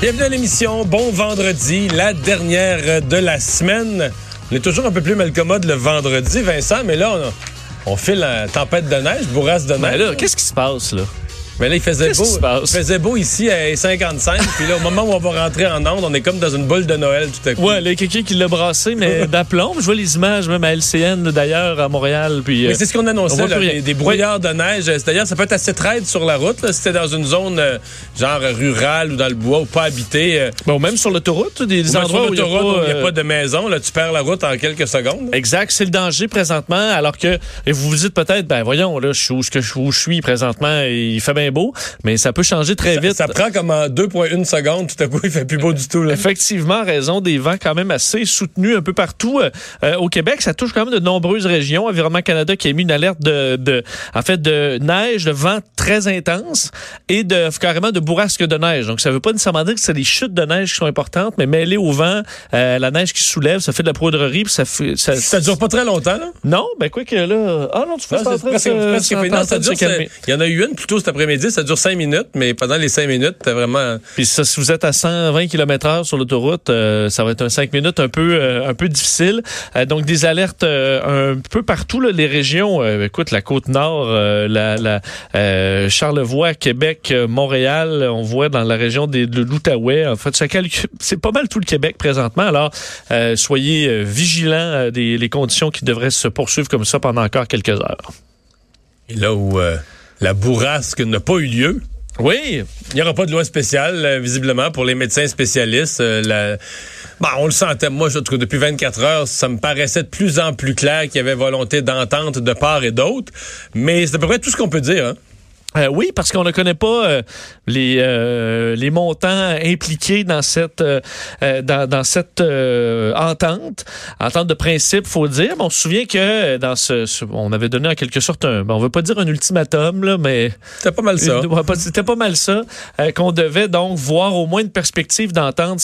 Bienvenue à l'émission. Bon vendredi, la dernière de la semaine. On est toujours un peu plus malcommode le vendredi, Vincent, mais là, on, on file la tempête de neige, bourrasse de neige. Ben là, qu'est-ce qui se passe, là? Mais là, il faisait beau. Il faisait beau ici à 55. puis là, au moment où on va rentrer en onde, on est comme dans une boule de Noël tout à coup. Ouais, là, quelqu'un qui l'a brassé, mais d'aplomb. Je vois les images, même à LCN, d'ailleurs, à Montréal. Puis, Mais euh, c'est ce qu'on on annonçait, là, des, des brouillards de neige. C'est-à-dire, ça peut être assez traite sur la route. là, si c'était dans une zone euh, genre rurale ou dans le bois ou pas habitée. euh, bon, même sur l'autoroute, des, endroits sur où il n'y a, il a euh, pas de maison, là, tu perds la route en quelques secondes. Exact, c'est le danger présentement, alors que et vous vous dites peut-être, ben voyons, là, je suis où, je- où je suis présentement, et il fait bien beau, mais ça peut changer très vite. Ça prend comme en 2,1 secondes, tout à coup, il fait plus beau du tout. Là. Effectivement, raison des vents quand même assez soutenus un peu partout euh, euh, au Québec. Ça touche quand même de nombreuses régions. Environnement Canada qui a mis une alerte de, de en fait, de neige, de vent très intense et de carrément de bourrasque de neige. Donc, ça veut pas nécessairement dire que c'est les chutes de neige qui sont importantes, mais mêlées au vent, euh, la neige qui soulève, ça fait de la poudrerie, puis ça fait... Ça, Ça dure pas très longtemps, là? Non, ben quoi que là... Ah non, tu fais ça Il y en a eu une plus tôt cet après-midi, ça dure 5 minutes, mais pendant les 5 minutes, t'as vraiment. Puis ça, si vous êtes à 120 km heure sur l'autoroute, euh, ça va être un 5 minutes un peu euh, un peu difficile. Euh, donc des alertes euh, un peu partout là, les régions. euh, écoute, la côte nord, euh, la, la euh, Charlevoix, Québec, Montréal, on voit dans la région des, de l'Outaouais. En fait, c'est pas mal tout le Québec présentement. Alors euh, soyez vigilants des les conditions qui devraient se poursuivre comme ça pendant encore quelques heures. Et là où euh, la bourrasque n'a pas eu lieu, Oui, il n'y aura pas de loi spéciale, euh, visiblement, pour les médecins spécialistes. Euh, Bon, on le sentait, moi, je trouve, depuis 24 heures, ça me paraissait de plus en plus clair qu'il y avait volonté d'entente de part et d'autre. Mais c'est à peu près tout ce qu'on peut dire. Hein? Euh, oui, parce qu'on ne connaît pas euh, les euh, les montants impliqués dans cette dans, dans cette entente, entente de principe, faut dire. Mais on se souvient que dans ce, ce- on avait donné en quelque sorte un, on veut pas dire un ultimatum là, mais C'était pas mal ça. C'était pas mal ça, qu'on devait donc voir au moins une perspective d'entente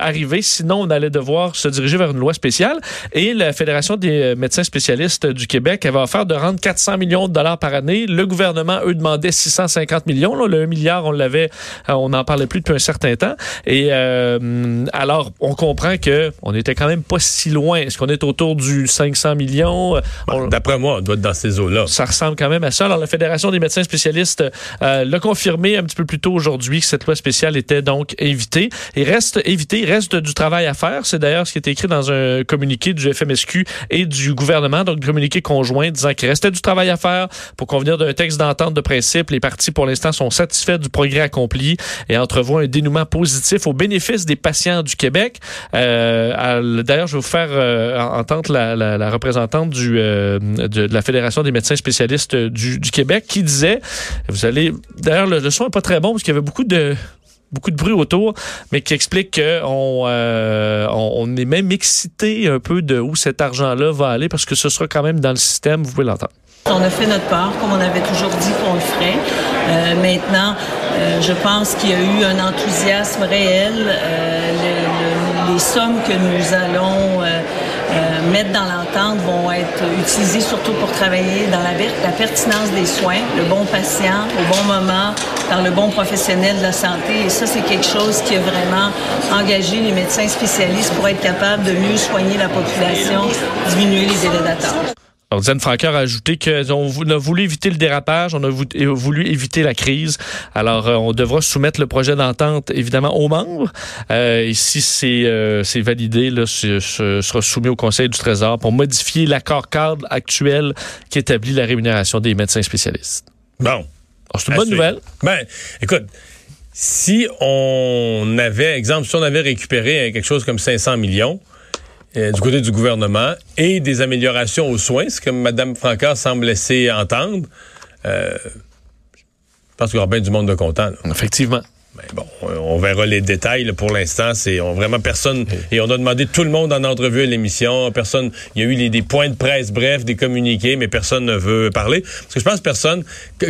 arriver, sinon on allait devoir se diriger vers une loi spéciale. Et la Fédération des médecins spécialistes du Québec avait offert de rendre 400 millions de dollars par année. Le gouvernement, eux, demandait 650 millions. Là, le 1 milliard, on l'avait, euh, on n'en parlait plus depuis un certain temps. Et euh, alors, on comprend que on était quand même pas si loin. Est-ce qu'on est autour du 500 millions? On- D'après moi, on doit être dans ces eaux-là. ça ressemble quand même à ça. Alors, la Fédération des médecins spécialistes euh, l'a confirmé un petit peu plus tôt aujourd'hui que cette loi spéciale était donc évitée. Il reste évité, il reste du travail à faire. C'est d'ailleurs ce qui est écrit dans un communiqué du FMSQ et du gouvernement, donc un communiqué conjoint disant qu'il restait du travail à faire pour convenir d'un texte d'entente de principe. Les partis, pour l'instant, sont satisfaits du progrès accompli et entrevoient un dénouement positif au bénéfice des patients du Québec. Euh, D'ailleurs, je vais vous faire euh, entendre la, représentante euh, de, la Fédération des médecins spécialistes du, Québec qui disait, vous allez, d'ailleurs, le, son n'est pas très bon parce qu'il y avait beaucoup de beaucoup de bruit autour, mais qui explique qu'on on, on est même excité un peu de où cet argent-là va aller parce que ce sera quand même dans le système, vous pouvez l'entendre. On a fait notre part, comme on avait toujours dit qu'on le ferait. Euh, maintenant, euh, je pense qu'il y a eu un enthousiasme réel. Euh, le- le- les sommes que nous allons euh, euh, mettre dans l'entente vont être utilisées surtout pour travailler dans la, la pertinence des soins, le bon patient au bon moment, par le bon professionnel de la santé. Et ça, c'est quelque chose qui a vraiment engagé les médecins spécialistes pour être capables de mieux soigner la population, diminuer les délais d'attente. Alors, Diane Franqueur a ajouté qu'on a voulu éviter le dérapage, on a voulu éviter la crise. Alors, euh, on devra soumettre le projet d'entente, évidemment, aux membres. Euh, et si c'est euh, validé, là, ce, sera soumis au Conseil du Trésor pour modifier l'accord cadre actuel qui établit la rémunération des médecins spécialistes. Bon. C'est une bonne nouvelle. Ben, écoute, si on avait, exemple, si on avait récupéré quelque chose comme 500 millions, euh, du côté du gouvernement et des améliorations aux soins, ce que Mme Francard semble laisser entendre. Euh, je pense qu'il y aura bien du monde de content. Effectivement. Mais ben bon, on verra les détails. Pour l'instant, c'est on, vraiment personne. Et on a demandé tout le monde en entrevue à l'émission. Personne. Il y a eu les, des points de presse, bref, des communiqués, mais personne ne veut parler. Parce que je pense que personne.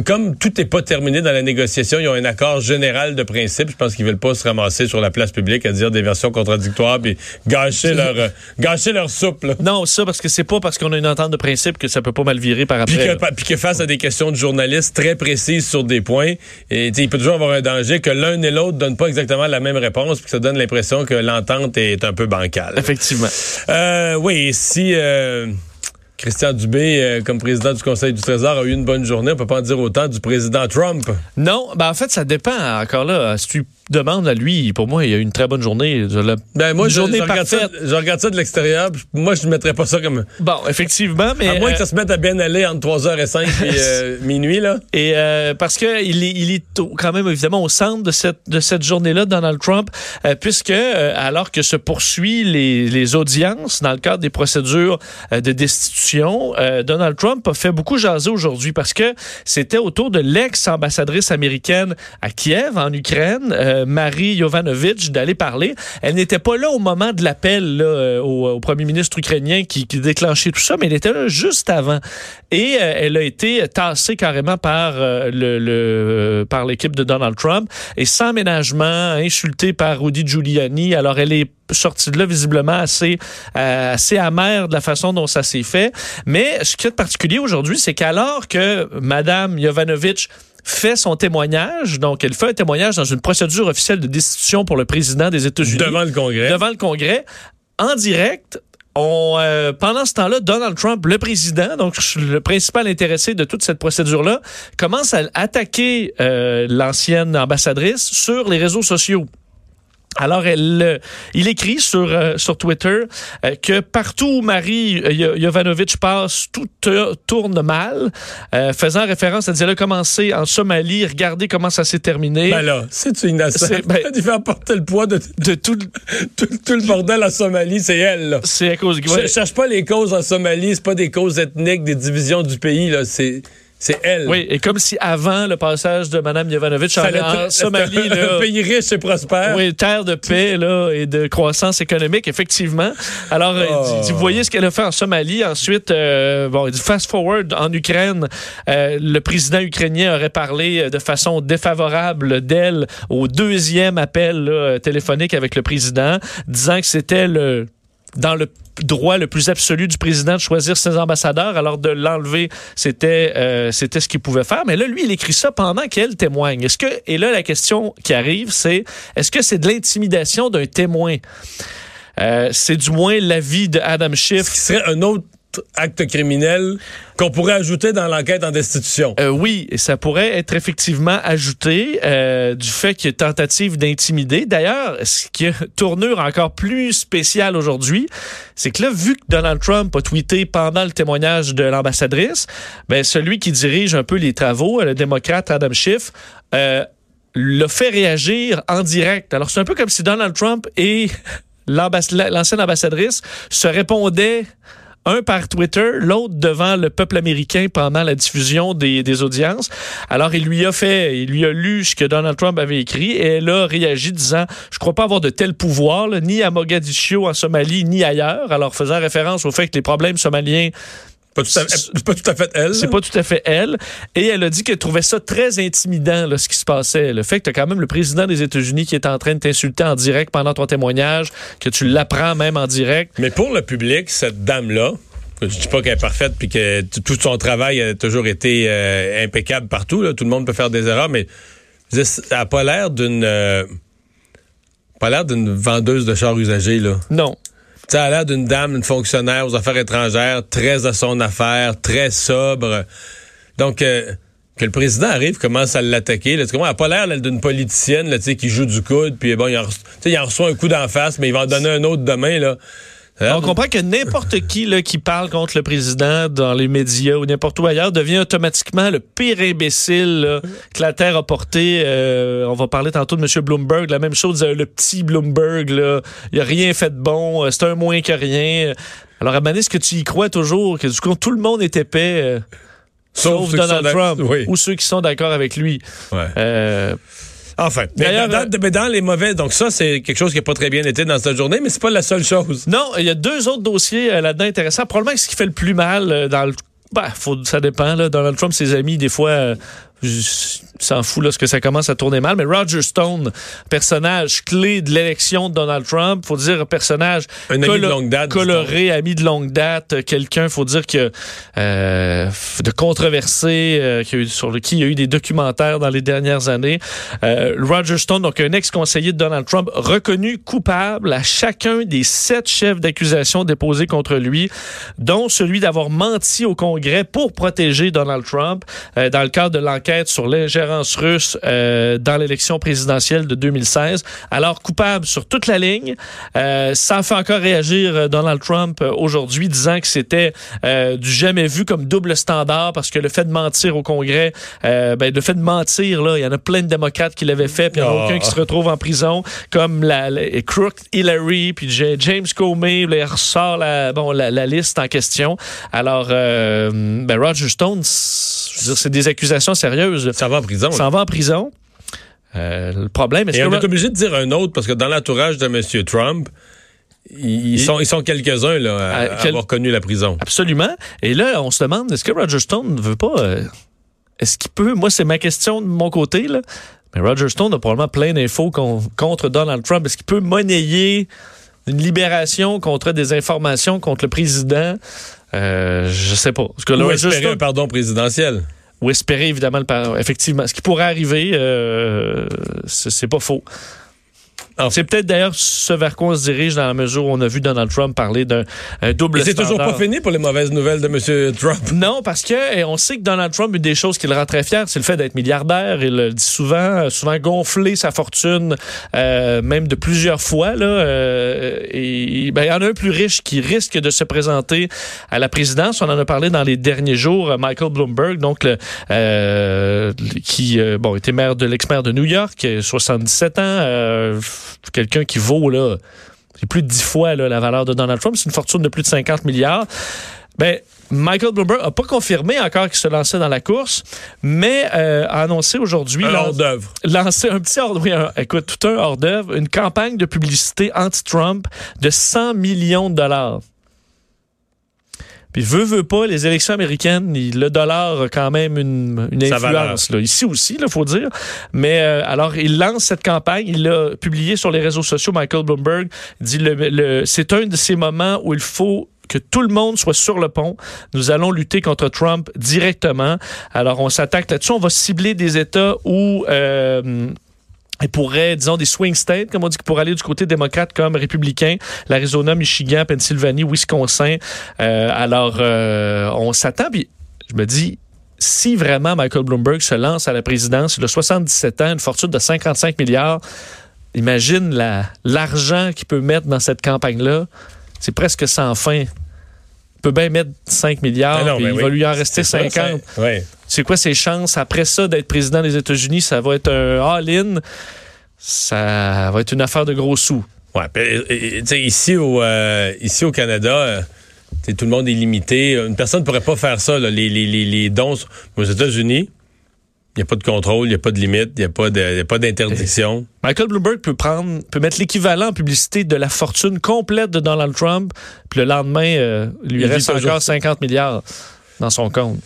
comme tout n'est pas terminé dans la négociation, ils ont un accord général de principe. Je pense qu'ils veulent pas se ramasser sur la place publique à dire des versions contradictoires puis gâcher leur gâcher leur soupe. Non, ça parce que c'est pas parce qu'on a une entente de principe que ça peut pas mal virer par après. Puis que, puis que face à des questions de journalistes très précises sur des points, et il peut toujours avoir un danger que l'un l'un et l'autre donnent pas exactement la même réponse, puis ça donne l'impression que l'entente est un peu bancale. Effectivement. Euh, oui, si euh, Christian Dubé, euh, comme président du Conseil du Trésor, a eu une bonne journée, on peut pas en dire autant du président Trump. Non, ben en fait, ça dépend. Encore là, si tu demande à lui, pour moi, il a eu une très bonne journée. ben moi, je, journée regarde ça, je regarde ça de l'extérieur. Moi, je ne mettrais pas ça comme. Bon, effectivement, mais. À moins que ça se mette à bien aller entre 3h05 et euh, minuit, là. Et euh, parce que il est, il est quand même, évidemment, au centre de cette, de cette journée-là, Donald Trump, euh, puisque, alors que se poursuit les, les audiences dans le cadre des procédures de destitution, Donald Trump a fait beaucoup jaser aujourd'hui parce que c'était autour de l'ex-ambassadrice américaine à Kiev, en Ukraine. Euh, Marie Jovanovic d'aller parler. Elle n'était pas là au moment de l'appel euh, au, premier ministre ukrainien qui, déclenchait tout ça, mais elle était là juste avant. Et euh, elle a été tassée carrément par l'équipe de Donald Trump et sans ménagement, insultée par Rudy Giuliani. Alors elle est sortie de là visiblement assez assez amère de la façon dont ça s'est fait. Mais ce qui est particulier aujourd'hui, c'est qu'alors que Madame Jovanovic fait son témoignage. Donc, elle fait un témoignage dans une procédure officielle de destitution pour le président des États-Unis. Devant le Congrès. Devant le Congrès. En direct, on, euh, pendant ce temps-là, Donald Trump, le président, donc le principal intéressé de toute cette procédure-là, commence à attaquer euh, l'ancienne ambassadrice sur les réseaux sociaux. Alors, elle, euh, il écrit sur, euh, sur Twitter euh, que partout où Marie Jovanovic passe, tout tourne mal, faisant référence, elle disait, elle a commencé en Somalie, regardez comment ça s'est terminé. Ben là, c'est une ben, Il fait porter le poids de, de tout, tout, le bordel en Somalie, c'est elle. C'est à cause... Je cherche pas les causes en Somalie, c'est pas des causes ethniques, des divisions du pays, là, c'est... C'est elle. Oui, et comme si avant le passage de Mme Yovanovitch en, Somalie... un pays riche et prospère. Oui, terre de paix là, et de croissance économique, effectivement. Alors, euh, oh. vous voyez ce qu'elle a fait en Somalie. Ensuite, euh, bon, fast-forward en Ukraine, euh, le président ukrainien aurait parlé de façon défavorable d'elle au deuxième appel téléphonique avec le président, disant que c'était le dans le droit le plus absolu du président de choisir ses ambassadeurs, alors de l'enlever, c'était euh, c'était ce qu'il pouvait faire. Mais là, lui, il écrit ça pendant qu'elle témoigne. Est-ce que et là, la question qui arrive, c'est est-ce que c'est de l'intimidation d'un témoin? Euh, c'est du moins l'avis de Adam Schiff. Qui serait un autre acte criminel qu'on pourrait ajouter dans l'enquête en destitution. Euh, oui, ça pourrait être effectivement ajouté euh, du fait qu'il y a tentative d'intimider. D'ailleurs, ce qui est tournure encore plus spéciale aujourd'hui, c'est que là, vu que Donald Trump a tweeté pendant le témoignage de l'ambassadrice, ben celui qui dirige un peu les travaux, le démocrate Adam Schiff, euh, l'a fait réagir en direct. Alors c'est un peu comme si Donald Trump et l'ancienne ambassadrice se répondaient un par Twitter, l'autre devant le peuple américain pendant la diffusion des, des, audiences. Alors, il lui a fait, il lui a lu ce que Donald Trump avait écrit et elle a réagi disant, je crois pas avoir de tel pouvoir, ni à Mogadiscio en Somalie, ni ailleurs. Alors, faisant référence au fait que les problèmes somaliens pas tout, à, pas tout à fait elle. C'est pas tout à fait elle. Et elle a dit qu'elle trouvait ça très intimidant, là, ce qui se passait. Le fait que tu as quand même le président des États-Unis qui est en train de t'insulter en direct pendant ton témoignage, que tu l'apprends même en direct. Mais pour le public, cette dame-là, je dis pas qu'elle est parfaite puis que tout son travail a toujours été euh, impeccable partout. Là. Tout le monde peut faire des erreurs, mais elle n'a pas l'air d'une euh, pas l'air d'une vendeuse de chars usagés là. Non. Ça a l'air d'une dame, une fonctionnaire aux affaires étrangères, très à son affaire, très sobre. Donc, euh, que le président arrive, commence à l'attaquer. Elle n'a pas l'air d'une politicienne là, qui joue du coude, puis bon, il en, il en reçoit un coup d'en face, mais il va en donner un autre demain. Là. L'air On comprend que n'importe qui là, qui parle contre le président dans les médias ou n'importe où ailleurs devient automatiquement le pire imbécile là, que la Terre a porté. Euh, on va parler tantôt de M. Bloomberg. La même chose, euh, le petit Bloomberg. Là, il a rien fait de bon. euh, C'est un moins que rien. Alors, à est-ce que tu y crois toujours que du coup, tout le monde est épais, euh, sauf, Donald Trump Oui. ou ceux qui sont d'accord avec lui? Ouais. Euh, Enfin, mais D'ailleurs, dans, dans- mais dans les mauvais, donc ça, c'est quelque chose qui n'a pas très bien été dans cette journée, mais c'est pas la seule chose. Non, il y a deux autres dossiers euh, là-dedans intéressants. Probablement ce qui fait le plus mal euh, dans le. Ben, faut, ça dépend. Là. Donald Trump, ses amis, des fois, euh, s'en fout lorsque ça commence à tourner mal. Mais Roger Stone, personnage clé de l'élection de Donald Trump, faut dire personnage Un ami de longue date, coloré, ami de longue date, quelqu'un, faut dire que euh, de controversé, euh, sur le qui il y a eu des documentaires dans les dernières années. Euh, Roger Stone, donc un ex-conseiller de Donald Trump, reconnu coupable à chacun des sept chefs d'accusation déposés contre lui, dont celui d'avoir menti au Congrès pour protéger Donald Trump dans le cadre de l'enquête sur l'ingérence russe euh, dans l'élection présidentielle de 2016. Alors coupable sur toute la ligne. Euh, ça fait encore réagir euh, Donald Trump euh, aujourd'hui, disant que c'était euh, du jamais vu comme double standard parce que le fait de mentir au Congrès, ben, le fait de mentir, là, il y en a plein de démocrates qui l'avaient fait, puis il n'y en a Oh. aucun qui se retrouve en prison, comme la, la Crook Hillary, puis James Comey, là, il ressort la, bon, la, la liste en question. Alors, ben, Roger Stone, c'est des accusations sérieuses. Ça va en prison. là. S'en va en prison. Euh, le problème, est-ce Et que on est obligé de dire un autre parce que dans l'entourage de M. Trump, ils, sont, ils sont quelques-uns là, à, quel- avoir connu la prison. Absolument. Et là, on se demande, est-ce que Roger Stone ne veut pas... euh, est-ce qu'il peut... Moi, c'est ma question de mon côté, là. Mais Roger Stone a probablement plein d'infos con- contre Donald Trump. Est-ce qu'il peut monnayer une libération contre des informations contre le président? Euh, je sais pas. Parce que là, Ou Roger espérer un pardon présidentiel. Ou espérer évidemment le effectivement ce qui pourrait arriver euh, c'est pas faux. C'est peut-être d'ailleurs ce vers quoi on se dirige dans la mesure où on a vu Donald Trump parler d'un un double c'est toujours pas fini pour les mauvaises nouvelles de M. Trump. Non, parce que on sait que Donald Trump, une des choses qui le rend très fier, c'est le fait d'être milliardaire. Il le dit souvent, euh, souvent gonfler sa fortune, euh, même de plusieurs fois. Là, euh, et ben, il y en a un plus riche qui risque de se présenter à la présidence. On en a parlé dans les derniers jours. euh, Michael Bloomberg, donc le, euh, qui euh, bon était maire de l'ex-maire de New York, euh, 77 ans, euh, quelqu'un qui vaut là. C'est plus de 10 fois là, la valeur de Donald Trump. C'est une fortune de plus de 50 milliards. Ben, Michael Bloomberg n'a pas confirmé encore qu'il se lançait dans la course, mais euh, a annoncé aujourd'hui Un hors d'œuvre. lancer un petit hors oui, un- écoute, tout un hors d'œuvre, une campagne de publicité anti-Trump de 100 millions de dollars. Puis veut, veut pas, les élections américaines, le dollar a quand même une, influence. Là. Ici aussi, il faut dire. Mais euh, alors, il lance cette campagne. Il l'a publié sur les réseaux sociaux, Michael Bloomberg. Dit le, le- c'est un de ces moments où il faut que tout le monde soit sur le pont. Nous allons lutter contre Trump directement. Alors, on s'attaque là-dessus. On va cibler des États où... euh, il pourrait, disons, des swing states, comme on dit, qui pourraient aller du côté démocrate comme républicain, l'Arizona, Michigan, Pennsylvanie, Wisconsin. Euh, alors, euh, on s'attend, puis je me dis, si vraiment Michael Bloomberg se lance à la présidence, il a 77 ans, une fortune de 55 milliards, imagine la- l'argent qu'il peut mettre dans cette campagne-là. C'est presque sans fin. Il peut bien mettre 5 milliards, Ah non, puis ben il oui. va lui en rester C'est ça, 50. c'est- ouais. C'est quoi ses chances après ça d'être président des États-Unis? Ça va être un all-in. Ça va être une affaire de gros sous. Ouais, euh, euh, ici au euh, ici au Canada, tout le monde est limité. Une personne ne pourrait pas faire ça. là. Les, les, les, dons aux États-Unis, il n'y a pas de contrôle, il n'y a pas de limite, il n'y a pas d'interdiction. Michael Bloomberg peut prendre, peut mettre l'équivalent en publicité de la fortune complète de Donald Trump, puis le lendemain, euh, il lui Il reste encore ça. 50 milliards dans son compte.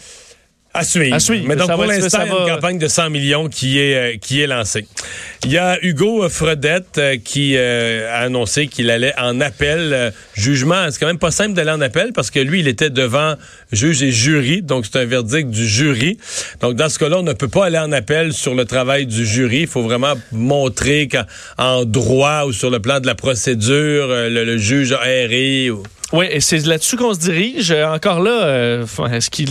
À suivre. À suivre. Mais donc, Ça pour l'instant, ça il y a une va- campagne de 100 millions qui est, euh, qui est lancée. Il y a Hugo Fredette euh, qui euh, a annoncé qu'il allait en appel. Jugement, c'est quand même pas simple d'aller en appel parce que lui, il était devant juge et jury, donc c'est un verdict du jury. Donc, dans ce cas-là, on ne peut pas aller en appel sur le travail du jury. Il faut vraiment montrer qu'en droit ou sur le plan de la procédure, le, le juge a erré. ou- Oui, et c'est là-dessus qu'on se dirige. Encore là, est-ce qu'il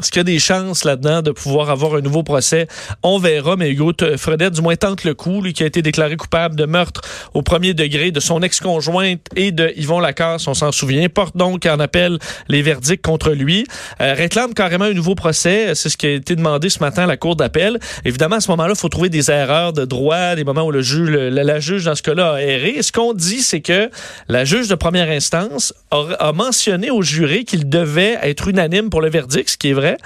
est-ce qu'il y a des chances là-dedans de pouvoir avoir un nouveau procès? On verra, mais Hugo Fredette, du moins, tente le coup, lui qui a été déclaré coupable de meurtre au premier degré de son ex-conjointe et de Yvon Lacasse, on s'en souvient, porte donc en appel les verdicts contre lui, euh, réclame carrément un nouveau procès. C'est ce qui a été demandé ce matin à la Cour d'appel. Évidemment, à ce moment-là, il faut trouver des erreurs de droit, des moments où le juge, la, juge, dans ce cas-là, a erré. Ce qu'on dit, c'est que la juge de première instance a, a mentionné au jury qu'il devait être unanime pour le verdict, ce qui est vrai,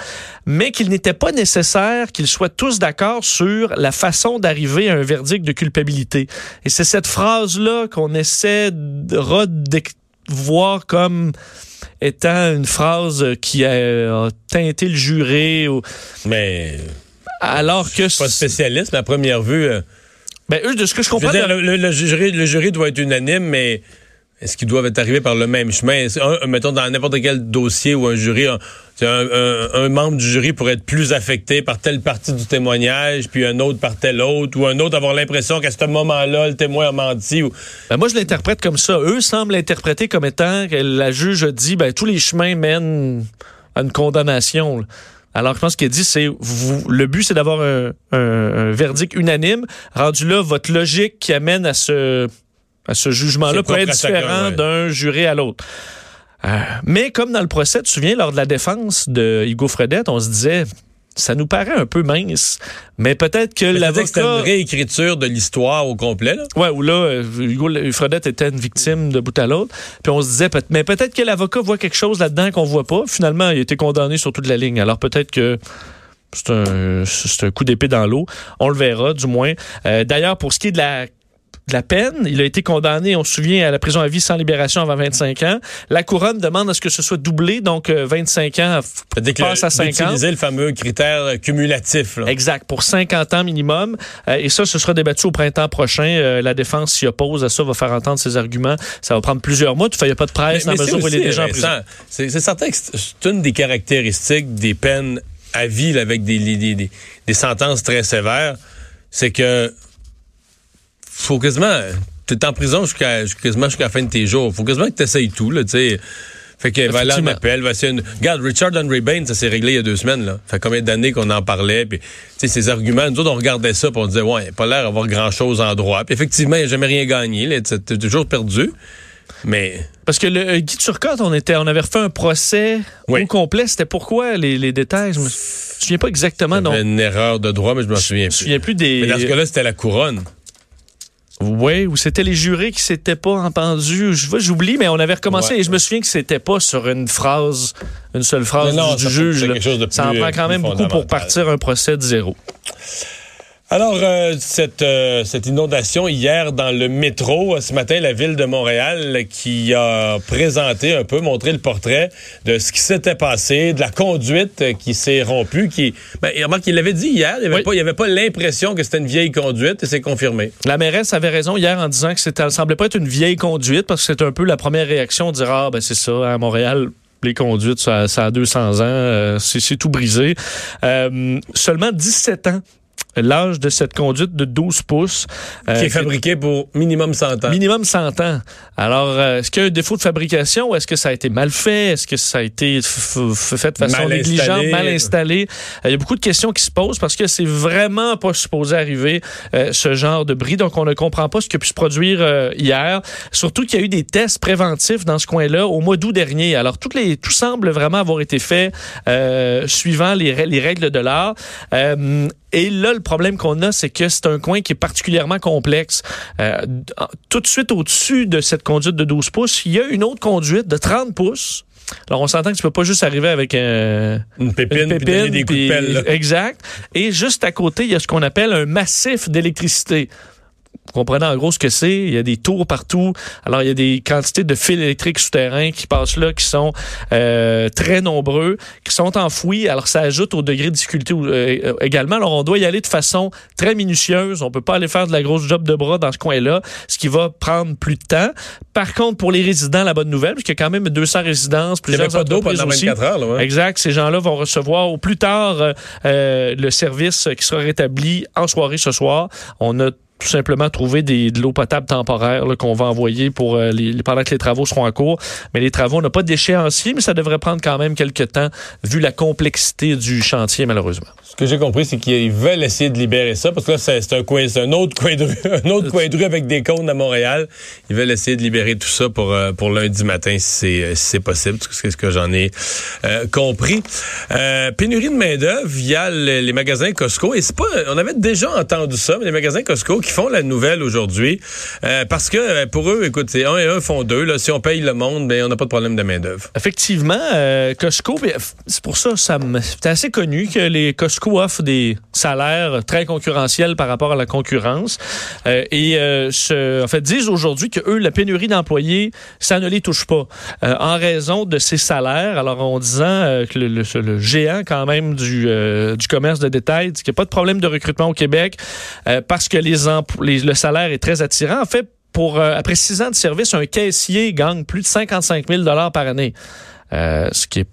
mais qu'il n'était pas nécessaire qu'ils soient tous d'accord sur la façon d'arriver à un verdict de culpabilité. Et c'est cette phrase-là qu'on essaie de voir comme étant une phrase qui a, a teinté le juré, ou- Mais alors que... je suis pas spécialiste, mais à première vue... euh, Ben, eux, de ce que je Je veux comprends... dire, le, le- le jury, le jury doit être unanime, mais est-ce qu'ils doivent être arrivés par le même chemin? Un- mettons, dans n'importe quel dossier où un jury, un, un- un- membre du jury pourrait être plus affecté par telle partie du témoignage, puis un autre par telle autre, ou un autre avoir l'impression qu'à ce moment-là, le témoin a menti. Ou... Ben, moi, je l'interprète comme ça. Eux semblent l'interpréter comme étant que la juge dit ben, tous les chemins mènent à une condamnation. Alors, je pense qu'il dit, c'est vous, le but, c'est d'avoir un, un- un verdict unanime. Rendu là, votre logique qui amène à ce, ce jugement-là peut être différent ouais. d'un juré à l'autre. Euh, mais comme dans le procès, tu te souviens, lors de la défense de Hugo Fredette, on se disait, ça nous paraît un peu mince, mais peut-être que que C'était une l'avocat... réécriture de l'histoire au complet. Là? Ouais, où là, euh, Hugo Fredette était une victime de bout à l'autre. Puis on se disait, mais peut-être que l'avocat voit quelque chose là-dedans qu'on voit pas. Finalement, il a été condamné sur toute la ligne. Alors peut-être que c'est un, un coup d'épée dans l'eau. On le verra, du moins. Euh, D'ailleurs, pour ce qui est de la de la peine. Il a été condamné, on se souvient, à la prison à vie sans libération avant 25 ans. La couronne demande à ce que ce soit doublé, donc euh, 25 ans C'est-à-dire que passe à 50. d'utiliser le fameux critère euh, cumulatif. là. Exact, pour 50 ans minimum. Euh, et ça, ce sera débattu au printemps prochain. Euh, la défense s'y oppose à ça, va faire entendre ses arguments. Ça va prendre plusieurs mois. Il n'y a pas de presse dans la c'est mesure où il est déjà en prison. C'est certain que c'est une des caractéristiques des peines à vie là, avec des, des, des- des sentences très sévères. C'est que faut quasiment. T'es en prison jusqu'à quasiment jusqu'à la fin de tes jours. Faut quasiment que t'essayes tout, là, tu sais. Fait que va appel, va une... Regarde, Richard Henry Bain, ça s'est réglé il y a deux semaines, là. Fait combien d'années qu'on en parlait, puis, tu sais, ses arguments, nous autres, on regardait ça, puis on disait, ouais, il a pas l'air d'avoir grand-chose en droit. Puis effectivement, il n'a jamais rien gagné, là. T'as toujours perdu. Mais Parce que le euh, Guy Turcotte, on, était, on avait refait un procès Oui. au complet. C'était pourquoi les, les détails? Je me souviens pas exactement. Non, une erreur de droit, mais je m'en souviens je me plus. souviens plus des... Mais dans ce cas-là, c'était la couronne. Oui, ou c'était les jurés qui s'étaient pas entendus. Je vois, j'oublie, mais on avait recommencé Ouais. et je me souviens que c'était pas sur une phrase, une seule phrase Non, non, du, ça juge. ça en prend euh, quand même beaucoup pour partir un procès de zéro. Alors, euh, cette, euh, cette inondation hier dans le métro, ce matin, la ville de Montréal qui a présenté un peu, montré le portrait de ce qui s'était passé, de la conduite qui s'est rompue, qui, ben, remarque, il l'avait dit hier, il n'y avait, Oui. pas- avait l'impression que c'était une vieille conduite et c'est confirmé. La mairesse avait raison hier en disant que ça semblait pas être une vieille conduite parce que c'est un peu la première réaction de dire ah ben c'est ça à Montréal. Les conduites, ça, ça a 200 ans, euh, c'est, c'est tout brisé. Euh, seulement 17 ans, l'âge de cette conduite de 12 pouces. euh, qui est fabriqué pour minimum 100 ans. Minimum 100 ans. Alors, euh, est-ce qu'il y a un défaut de fabrication ou est-ce que ça a été mal fait? Est-ce que ça a été fait de façon Mal négligente, installé. mal installé? Euh, Il y a beaucoup de questions qui se posent parce que c'est vraiment pas supposé arriver ce genre de bris. Donc, on ne comprend pas ce qui a pu se produire hier. Surtout qu'il y a eu des tests préventifs dans ce coin-là au mois d'août dernier. Alors, toutes les, tout semble vraiment avoir été fait euh, suivant les règles de l'art. Euh, et là, le problème qu'on a, c'est que c'est un coin qui est particulièrement complexe. Euh, tout de suite au-dessus de cette conduite de 12 pouces, il y a une autre conduite de 30 pouces. Alors, on s'entend que tu peux pas juste arriver avec un, Une pépine, une puis donner des coups de pelle. là. Exact. Et juste à côté, il y a ce qu'on appelle un massif d'électricité. Comprenez en gros ce que c'est. Il y a des tours partout. Alors, il y a des quantités de fils électriques souterrains qui passent là, qui sont euh, très nombreux, qui sont enfouis. Alors, ça ajoute au degré de difficulté euh, également. Alors, on doit y aller de façon très minutieuse. On peut pas aller faire de la grosse job de bras dans ce coin-là, ce qui va prendre plus de temps. Par contre, pour les résidents, la bonne nouvelle, puisqu'il y a quand même 200 résidences, plusieurs pas d'eau pendant aussi. 24 heures. Là, ouais. Exact. Ces gens-là vont recevoir au plus tard euh, euh, le service qui sera rétabli en soirée ce soir. On a tout simplement trouvé des, de l'eau potable temporaire qu'on va envoyer pour euh, les, pendant que les travaux seront en cours. Mais les travaux n'ont pas d'échéancier, mais ça devrait prendre quand même quelques temps vu la complexité du chantier, malheureusement. Ce que j'ai compris, c'est qu'ils veulent essayer de libérer ça, parce que là, c'est un, autre coin de rue, un autre coin de rue avec des cônes à Montréal. Ils veulent essayer de libérer tout ça pour, euh, pour lundi matin, si c'est si c'est possible. C'est ce que j'en ai euh, compris. Euh, pénurie de main-d'œuvre via le- les magasins Costco. Et c'est pas. On avait déjà entendu ça, mais les magasins Costco qui font la nouvelle aujourd'hui. euh, parce que euh, pour eux, écoute, un et un font deux. Là. Si on paye le monde, ben, on n'a pas de problème de main-d'œuvre. Effectivement, euh, Costco, ben, c'est pour ça, ça c'est assez connu que les Costco offrent des salaires très concurrentiels par rapport à la concurrence. Euh, et en fait, disent aujourd'hui que eux, la pénurie d'employés, ça ne les touche pas en raison de ces salaires. Alors, en disant que le, le- géant quand même du, du commerce de détail dit qu'il n'y a pas de problème de recrutement au Québec parce que les, les- le salaire est très attirant. En fait, pour euh, après six ans de service, un caissier gagne plus de 55 000 par année, Euh, ce qui est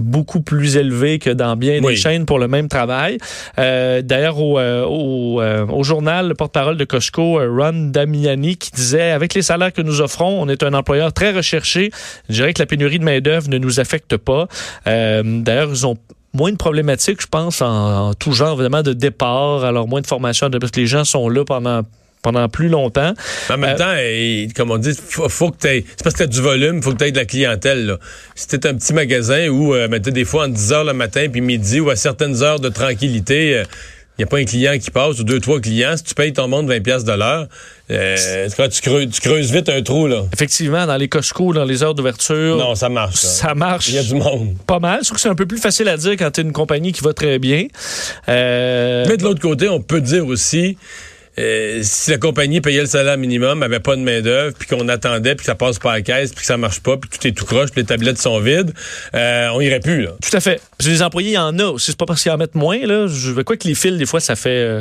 beaucoup plus élevé que dans bien Oui. des chaînes pour le même travail. Euh, D'ailleurs, au, euh, au, euh, au journal, le porte-parole de Costco, Ron Damiani, qui disait, avec les salaires que nous offrons, on est un employeur très recherché. Je dirais que la pénurie de main-d'œuvre ne nous affecte pas. D'ailleurs, ils ont moins de problématiques, je pense, en, en tout genre, évidemment, de départ, alors moins de formation, parce que les gens sont là pendant pendant plus longtemps. En même Euh, temps, comme on dit, faut, faut que tu C'est parce que tu du volume, faut que tu aies de la clientèle. Là. Si un petit magasin où euh, des fois entre 10 heures le matin puis midi ou à certaines heures de tranquillité, il n'y a pas un client qui passe ou deux, trois clients, si tu payes ton monde 20$ piastres de l'heure, euh, tu, creuses, tu creuses vite un trou. là. Effectivement, dans les Costco, dans les heures d'ouverture, Non, ça marche. ça. ça marche. Il y a du monde. pas mal. Je trouve que c'est un peu plus facile à dire quand tu es une compagnie qui va très bien. Euh, Mais de l'autre côté, on peut dire aussi, euh, si la compagnie payait le salaire minimum, avait pas de main-d'œuvre, puis qu'on attendait, puis que ça passe pas à la caisse, puis que ça marche pas, puis tout est tout croche, puis les tablettes sont vides, euh, on irait plus. Là. tout à fait. Parce que Les employés, il y en a. C'est pas parce qu'ils en mettent moins. Là. Je veux quoi que les fils, des fois, ça fait. euh,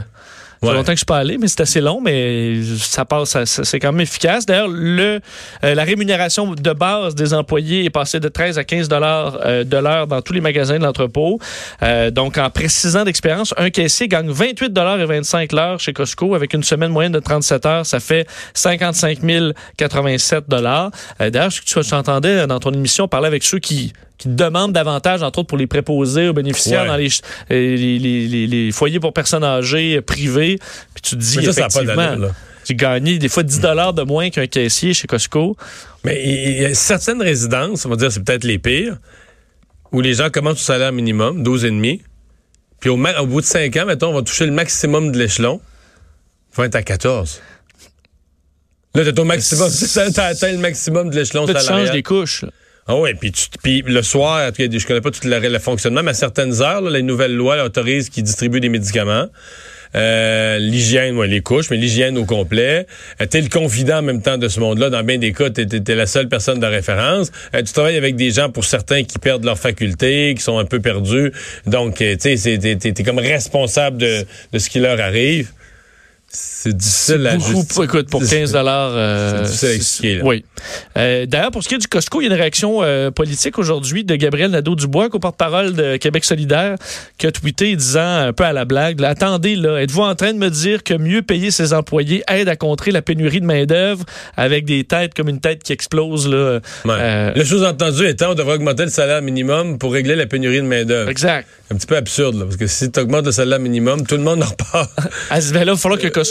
ça fait Ouais. longtemps que je suis pas allé, mais c'est assez long, mais ça passe, ça- ça- c'est quand même efficace. D'ailleurs, le euh, la rémunération de base des employés est passée de 13 à 15 dollars euh, de l'heure dans tous les magasins de l'entrepôt. Euh, donc, en précisant d'expérience, un caissier gagne 28 dollars et 25 l'heure chez Costco avec une semaine moyenne de 37 heures, ça fait 55 087 dollars. Euh, D'ailleurs, ce que tu entendais dans ton émission parler avec ceux qui qui demandent davantage, entre autres pour les préposés aux bénéficiaires Ouais. dans les, euh, les, les- les- les foyers pour personnes âgées euh, privés. Puis tu te dis, ça, ça pas effectivement, là. tu gagnes des fois 10 dollars de moins qu'un caissier chez Costco. Mais il y a certaines résidences, on va dire c'est peut-être les pires, où les gens commencent au salaire minimum, 12,5. Puis au, bout de 5 ans, mettons, on va toucher le maximum de l'échelon. Il va être à 14. Là, t'es au maximum. Ça, t'as atteint le maximum de l'échelon Là, tu changes salarial. les couches. Ah oui, puis, tu- puis le soir, je connais pas tout le, le fonctionnement, mais à certaines heures, là, les nouvelles lois autorisent qu'ils distribuent des médicaments. Euh, l'hygiène, ouais, les couches, mais l'hygiène au complet. Euh, t'es le confident en même temps de ce monde-là. Dans bien des cas, t'es, t'es- t'es la seule personne de référence. Euh, tu travailles avec des gens, pour certains, qui perdent leurs facultés, qui sont un peu perdus. Donc, euh, tu sais, t'es, t'es comme responsable de, de ce qui leur arrive. C'est difficile à justifier. écoute, pour 15 dollars. C'est difficile à. Oui. Euh, D'ailleurs, pour ce qui est du Costco, il y a une réaction euh, politique aujourd'hui de Gabriel Nadeau-Dubois, co-porte-parole de Québec solidaire, qui a tweeté disant un peu à la blague, là, attendez, là, êtes-vous en train de me dire que mieux payer ses employés aide à contrer la pénurie de main-d'œuvre avec des têtes comme une tête qui explose, là? Ouais. Euh, Le sous-entendu étant, on devrait augmenter le salaire minimum pour régler la pénurie de main-d'œuvre. Exact. Un petit peu absurde, là, parce que si tu augmentes le salaire minimum, tout le monde en repart. À ce là, il va falloir que Costco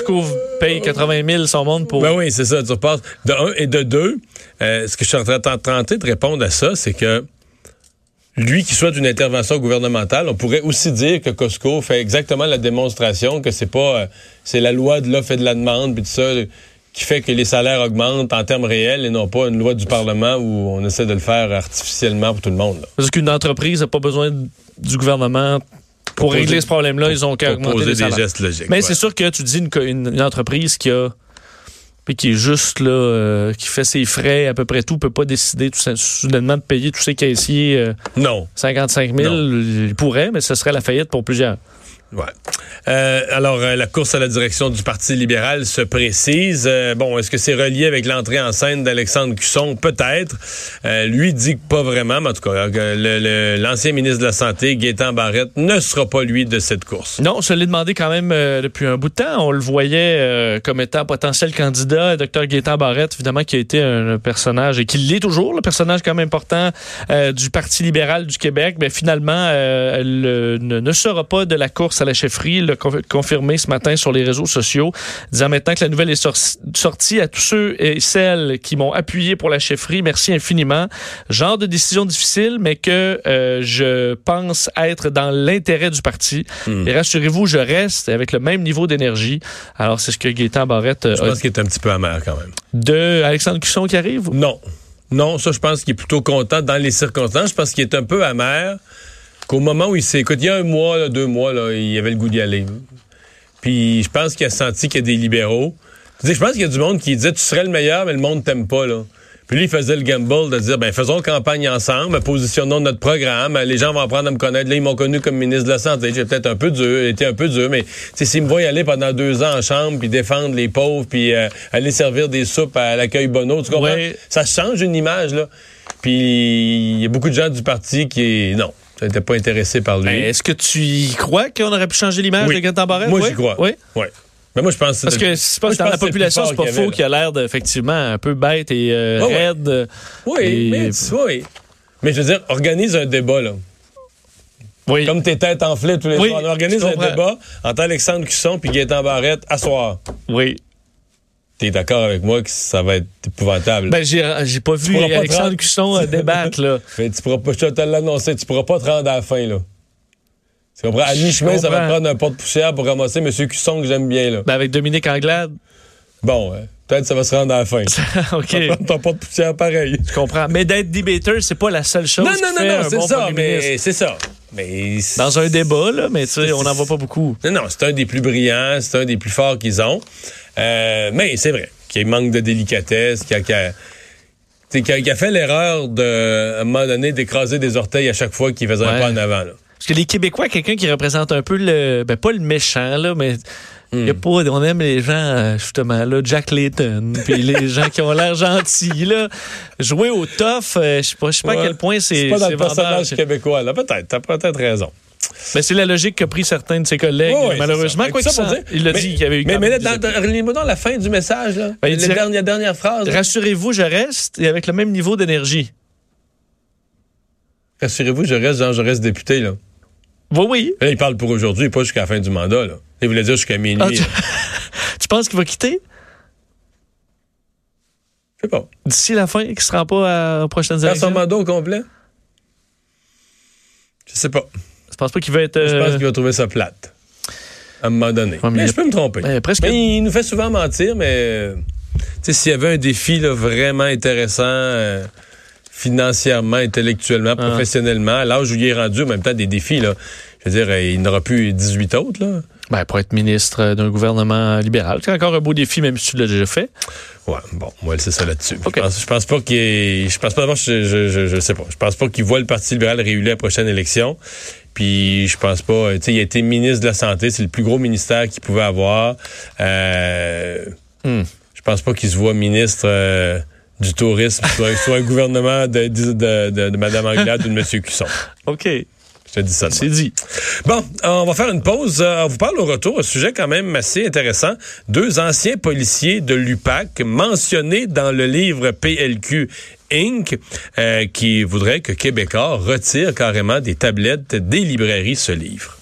paye 80 000 son monde pour. ben oui, c'est ça, tu repasses. De un et de deux, euh, ce que je suis en train de tenter de répondre à ça, c'est que lui qui souhaite une intervention gouvernementale, on pourrait aussi dire que Costco fait exactement la démonstration que c'est pas euh, c'est la loi de l'offre et de la demande puis tout ça qui fait que les salaires augmentent en termes réels et non pas une loi du Parlement où on essaie de le faire artificiellement pour tout le monde. là. Parce qu'une entreprise n'a pas besoin du gouvernement pour régler ce problème-là, ils ont qu'à augmenter des gestes logiques. Mais ouais. c'est sûr que tu dis une, co- une- une entreprise qui a puis qui est juste là, euh, qui fait ses frais à peu près tout, peut pas décider tout soudainement de payer tous ses caissiers euh, Non. 55 000. Non. Il pourrait, mais ce serait la faillite pour plusieurs. Ouais. Euh, alors, euh, la course à la direction du Parti libéral se précise. Euh, bon, est-ce que c'est relié avec l'entrée en scène d'Alexandre Cusson? Peut-être. Lui dit que pas vraiment, mais en tout cas, l'ancien ministre de la Santé, Gaétan Barrette, ne sera pas, lui, de cette course. Non, je l'ai demandé quand même depuis un bout de temps. On le voyait comme étant potentiel candidat. Dr Gaétan Barrette, évidemment, qui a été un, personnage, et qui l'est toujours, le personnage quand même important du Parti libéral du Québec. Mais finalement, le- ne, ne sera pas de la course à la chefferie. L'a con- confirmé ce matin sur les réseaux sociaux, disant maintenant que la nouvelle est sortie à tous ceux et celles qui m'ont appuyé pour la chefferie. Merci infiniment. Genre de décision difficile, mais que euh, je pense être dans l'intérêt du parti. Hmm. Et rassurez-vous, je reste avec le même niveau d'énergie. Alors, c'est ce que Gaétan Barrette euh, Je pense qu'il est un petit peu amer quand même. de Alexandre Cusson qui arrive? Non. Non, ça, je pense qu'il est plutôt content dans les circonstances. Je pense qu'il est un peu amer qu'au moment où il s'est... Écoute, il y a un mois, là, deux mois, là, il avait le goût d'y aller. Puis je pense qu'il a senti qu'il y a des libéraux. Je pense qu'il y a du monde qui disait tu serais le meilleur, mais le monde t'aime pas, là. Puis lui, il faisait le gamble de dire, ben faisons campagne ensemble, positionnons notre programme, les gens vont apprendre à me connaître. Là, ils m'ont connu comme ministre de la Santé. J'ai peut-être un peu dur, été un peu dur, mais tu sais, s'ils me voient y aller pendant deux ans en chambre, puis défendre les pauvres, puis euh, aller servir des soupes à l'accueil Bonneau, tu comprends? Ça change une image, là. Puis il y a beaucoup de gens du parti qui, non, n'étaient pas intéressés par lui. Ben, Est-ce que tu y crois qu'on aurait pu changer l'image Oui. de Gaétan Barrette? Moi, Oui? j'y crois. Oui. Ouais. Mais moi, je pense Parce que c'est pas Moi, je dans pense la que c'est le population, c'est pas faux qu'il a l'air d'effectivement un peu bête et euh, ouais. raide. Oui, et- mais, oui. Mais je veux dire, organise un débat, là. Oui. Comme tes têtes enflées tous les Oui, soirs. On organise un débat entre Alexandre Cusson puis Gaétan Barrette à soir. Oui. T'es d'accord avec moi que ça va être épouvantable? Ben, j'ai, j'ai pas vu pas Alexandre rendre- Cusson euh, débattre, là. Mais tu pourras pas, je te l'annoncer, tu pourras pas te rendre à la fin, là. Tu comprends? À mi-chemin, ça va te prendre un porte-poussière pour ramasser M. Cusson que j'aime bien, là. Ben, avec Dominique Anglade. Bon, ouais. peut-être ça va se rendre à la fin. OK. Ça va prendre ton porte-poussière pareil. Je comprends. Mais d'être debater, c'est pas la seule chose Non, qui non, fait non, non, c'est bon ça, mais c'est ça. Mais Dans un débat, là, mais tu sais, on n'en voit pas beaucoup. Non, non, c'est un des plus brillants, c'est un des plus forts qu'ils ont. Euh, mais c'est vrai qu'il manque de délicatesse, qu'il a, a- fait l'erreur de, à un moment donné, d'écraser des orteils à chaque fois qu'il faisait un pas en avant. là. Parce que les Québécois, quelqu'un qui représente un peu le. Ben, pas le méchant, là, mais. Hmm. y a pas, on aime les gens, euh, justement, là, Jack Layton, puis les gens qui ont l'air gentils, là. Jouer au tough, euh, je sais pas, je sais pas à quel point c'est. C'est pas dans le personnage québécois, là. Peut-être, t'as peut-être raison. Mais c'est la logique qu'a pris certains de ses collègues, malheureusement. Quoi que ça il l'a dit qu'il y avait eu. Mais, mais là, dans, dans- dans la fin du message, là. Ben, dernières, dernières phrases. là. Rassurez-vous, je reste et avec le même niveau d'énergie. Rassurez-vous, je reste, genre, je reste député, là. Oui, oui. Là, il parle pour aujourd'hui, pas jusqu'à la fin du mandat, là. Il voulait dire jusqu'à minuit. Ah, tu... penses qu'il va quitter? Je sais pas. d'ici la fin, qu'il ne se rend pas à- aux prochaines Faire son élections? mandat au complet? Je sais pas. Je pense pas qu'il va être. Je pense euh, qu'il va trouver ça plate. À un moment donné. Ouais, mais je peux me tromper. Presque- Mais il nous fait souvent mentir, mais euh, tu sais, s'il y avait un défi là, vraiment intéressant euh, financièrement, intellectuellement, Ah. professionnellement, à l'âge où il est rendu, en même temps des défis, là, je veux dire, il n'aura plus 18 autres. Là. Ben, pour être ministre d'un gouvernement libéral. C'est encore un beau défi, même si tu l'as déjà fait. Ouais, bon, moi, c'est ça là-dessus. Je, pense, je pense pas qu'il je pense pas je, je, je, je sais pas. Je pense pas qu'il voit le Parti libéral réélu à la prochaine élection. Puis je pense pas, tu sais, il a été ministre de la Santé, c'est le plus gros ministère qu'il pouvait avoir. Euh, Hmm. Je pense pas qu'il se voit ministre euh, du tourisme, soit, soit un gouvernement de, de, de, de, de Mme Anglade ou de M. Cusson. OK. Je te dis ça. de C'est dit. Bon, on va faire une pause. Euh, On vous parle au retour, un sujet quand même assez intéressant. Deux anciens policiers de l'UPAC mentionnés dans le livre PLQ Inc., euh, qui voudraient que Québécois retire carrément des tablettes des librairies ce livre.